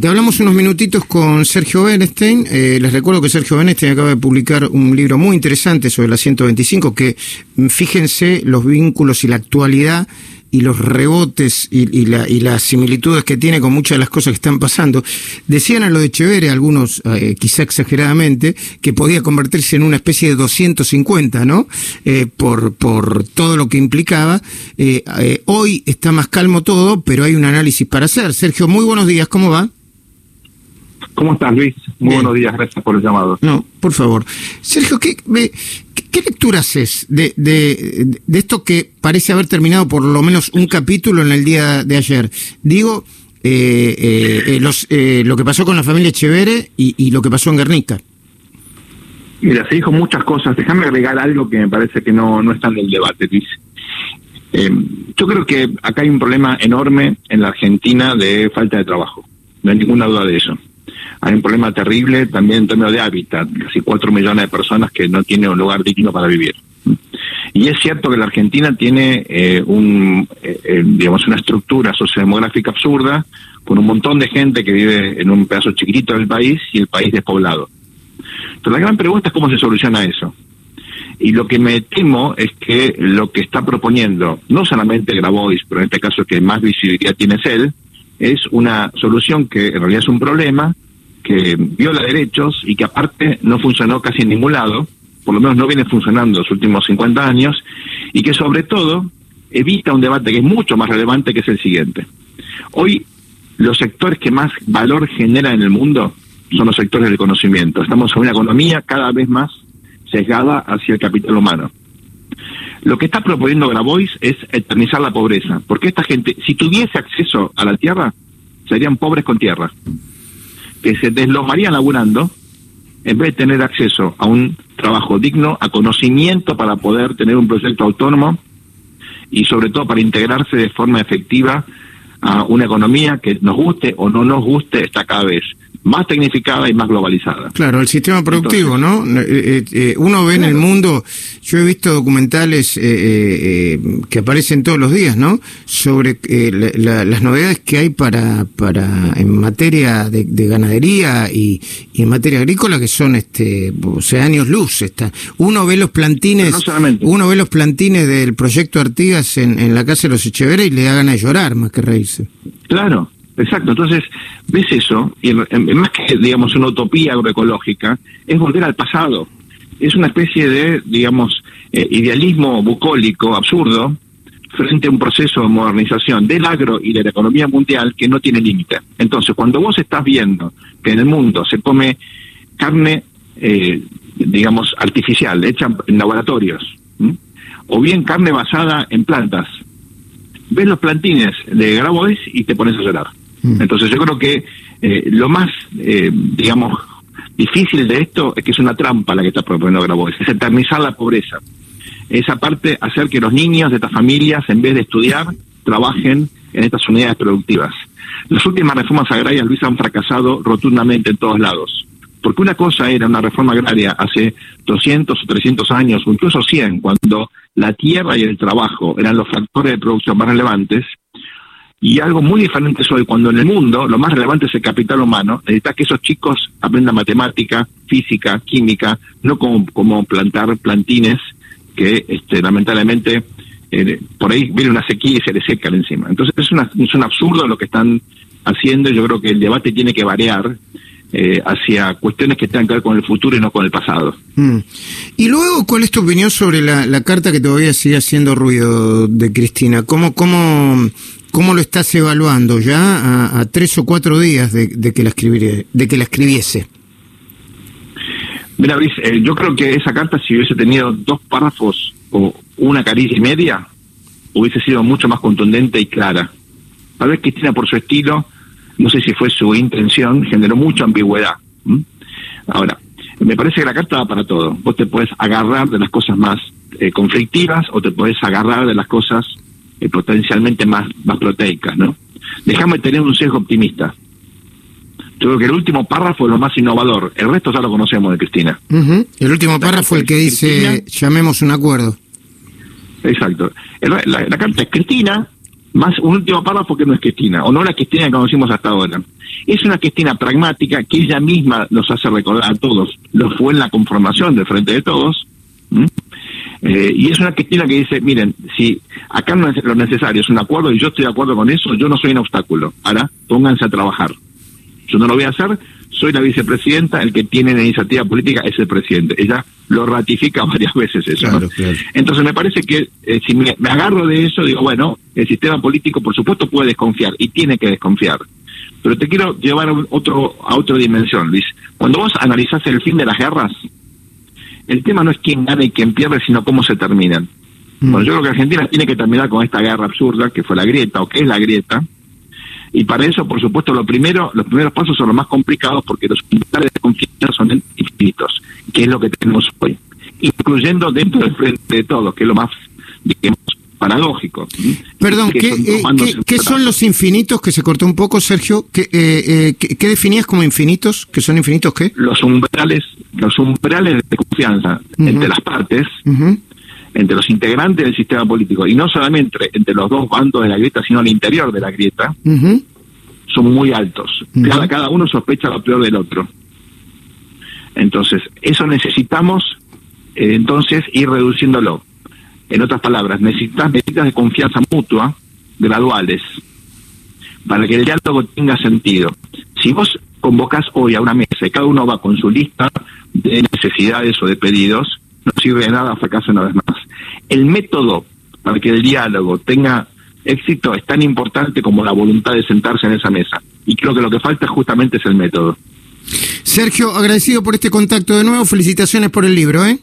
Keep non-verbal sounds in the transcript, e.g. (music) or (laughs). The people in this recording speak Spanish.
Te hablamos unos minutitos con Sergio Bernstein. Eh, les recuerdo que Sergio Bernstein acaba de publicar un libro muy interesante sobre la 125, que mm, fíjense los vínculos y la actualidad y los rebotes y, las similitudes que tiene con muchas de las cosas que están pasando. Decían a lo de Chevere, algunos eh, quizá exageradamente, que podía convertirse en una especie de 250, ¿no? Eh, por, por todo lo que implicaba. hoy está más calmo todo, pero hay un análisis para hacer. Sergio, muy buenos días, ¿cómo va? ¿Cómo estás, Luis? Muy buenos días, gracias por el llamado. No, por favor. Sergio, ¿qué, qué lectura haces de, de, de, esto que parece haber terminado por lo menos un capítulo en el día de ayer? Digo, eh, eh, eh los, eh, lo que pasó con la familia Echevere y, y, lo que pasó en Guernica. Mira, se dijo muchas cosas. Déjame agregar algo que me parece que no, no está en el debate, Luis. Eh, yo creo que acá hay un problema enorme en la Argentina de falta de trabajo. No hay ninguna duda de eso hay un problema terrible también en términos de hábitat, casi cuatro millones de personas que no tienen un lugar digno para vivir. Y es cierto que la Argentina tiene eh, un, eh, eh, digamos, una estructura sociodemográfica absurda, con un montón de gente que vive en un pedazo chiquitito del país y el país despoblado. Pero la gran pregunta es cómo se soluciona eso. Y lo que me temo es que lo que está proponiendo, no solamente Grabois, pero en este caso que más visibilidad tiene es él, es una solución que en realidad es un problema, que viola derechos y que aparte no funcionó casi en ningún lado, por lo menos no viene funcionando los últimos 50 años, y que sobre todo evita un debate que es mucho más relevante, que es el siguiente. Hoy los sectores que más valor generan en el mundo son los sectores del conocimiento. Estamos en una economía cada vez más sesgada hacia el capital humano. Lo que está proponiendo Grabois es eternizar la pobreza, porque esta gente, si tuviese acceso a la tierra, serían pobres con tierra que se deslomarían laburando en vez de tener acceso a un trabajo digno, a conocimiento para poder tener un proyecto autónomo y sobre todo para integrarse de forma efectiva a una economía que nos guste o no nos guste está cada vez más tecnificada y más globalizada. Claro, el sistema productivo, ¿no? Eh, eh, eh, uno ve en el mundo, yo he visto documentales que aparecen todos los días, ¿no? Sobre las novedades que hay para, para en materia de, ganadería y, en materia agrícola que son, este, o sea, años luz. Está. Uno ve los plantines, uno ve los plantines del proyecto Artigas en, en la casa de los Echeverría y le da ganas de llorar más que reírse. Claro, Exacto, entonces ves eso, y más que, digamos, una utopía agroecológica, es volver al pasado. Es una especie de, digamos, eh, idealismo bucólico, absurdo, frente a un proceso de modernización del agro y de la economía mundial que no tiene límite. Entonces, cuando vos estás viendo que en el mundo se come carne, eh, digamos, artificial, hecha en laboratorios, o bien carne basada en plantas, ves los plantines de Grabois y te pones a llorar. Mm. Entonces yo creo que eh, lo más, eh, digamos, difícil de esto es que es una trampa la que está proponiendo Grabois, es eternizar la pobreza. Esa parte, hacer que los niños de estas familias, en vez de estudiar, trabajen en estas unidades productivas. Las últimas reformas agrarias, Luis, han fracasado rotundamente en todos lados. Porque una cosa era una reforma agraria hace 200 o 300 años, incluso 100, cuando la tierra y el trabajo eran los factores de producción más relevantes, y algo muy diferente es hoy, cuando en el mundo lo más relevante es el capital humano, necesitas que esos chicos aprendan matemática, física, química, no como, como plantar plantines que este, lamentablemente eh, por ahí viene una sequía y se le secan encima. Entonces es, una, es un absurdo lo que están haciendo y yo creo que el debate tiene que variar eh, hacia cuestiones que tengan que ver con el futuro y no con el pasado. Mm. Y luego, ¿cuál es tu opinión sobre la, la carta que todavía sigue haciendo ruido de Cristina? ¿Cómo, cómo, ¿Cómo lo estás evaluando ya a, tres o cuatro días de, que, la de que la escribiese? Mira, Luis, eh, yo creo que esa carta, si hubiese tenido dos párrafos o una caricia y media, hubiese sido mucho más contundente y clara. Tal vez Cristina, por su estilo, no sé si fue su intención, generó mucha ambigüedad. Ahora, me parece que la carta va para todo. Vos te puedes agarrar de las cosas más eh, conflictivas o te puedes agarrar de las cosas eh, potencialmente más, más proteicas, ¿no? Déjame tener un sesgo optimista. Yo creo que el último párrafo es lo más innovador. El resto ya lo conocemos de Cristina. El último párrafo es el que dice, llamemos un acuerdo. Exacto. La, carta es Cristina, más un último párrafo que no es Cristina, o no la Cristina que conocimos hasta ahora. Es una Cristina pragmática que ella misma nos hace recordar a todos, lo fue en la conformación del Frente de Todos, eh, y es una Cristina que dice, miren, si acá no es lo necesario es un acuerdo y yo estoy de acuerdo con eso, yo no soy un obstáculo, ahora pónganse a trabajar. Yo no lo voy a hacer, soy la vicepresidenta, el que tiene la iniciativa política es el presidente. Ella lo ratifica (laughs) varias veces eso. Entonces me parece que eh, si me, agarro de eso, digo, bueno, el sistema político por supuesto puede desconfiar y tiene que desconfiar. Pero te quiero llevar a, otro, a otra dimensión, Luis. Cuando vos analizás el fin de las guerras, el tema no es quién gana y quién pierde, sino cómo se terminan. Mm. Bueno, yo creo que Argentina tiene que terminar con esta guerra absurda que fue la grieta o que es la grieta, y para eso, por supuesto, lo primero, los primeros pasos son los más complicados porque los pilares de confianza son infinitos, que es lo que tenemos hoy, incluyendo dentro del frente de todos, que es lo más, digamos, paradójico. Perdón, ¿qué, eh, son, los infinitos que se cortó un poco, Sergio? ¿Qué, eh, eh ¿qué, definías como infinitos? ¿Qué son infinitos qué? Los umbrales, los umbrales de confianza entre las partes, entre los integrantes del sistema político, y no solamente entre, los dos bandos de la grieta, sino al interior de la grieta, son muy altos. cada, cada uno sospecha lo peor del otro. Entonces, eso necesitamos eh, entonces ir reduciéndolo. En otras palabras, necesitas medidas de confianza mutua graduales para que el diálogo tenga sentido. Si vos convocas hoy a una mesa y cada uno va con su lista de necesidades o de pedidos, no sirve de nada, fracasa una vez más. El método para que el diálogo tenga éxito es tan importante como la voluntad de sentarse en esa mesa. Y creo que lo que falta justamente es el método. Sergio, agradecido por este contacto de nuevo. Felicitaciones por el libro, ¿eh?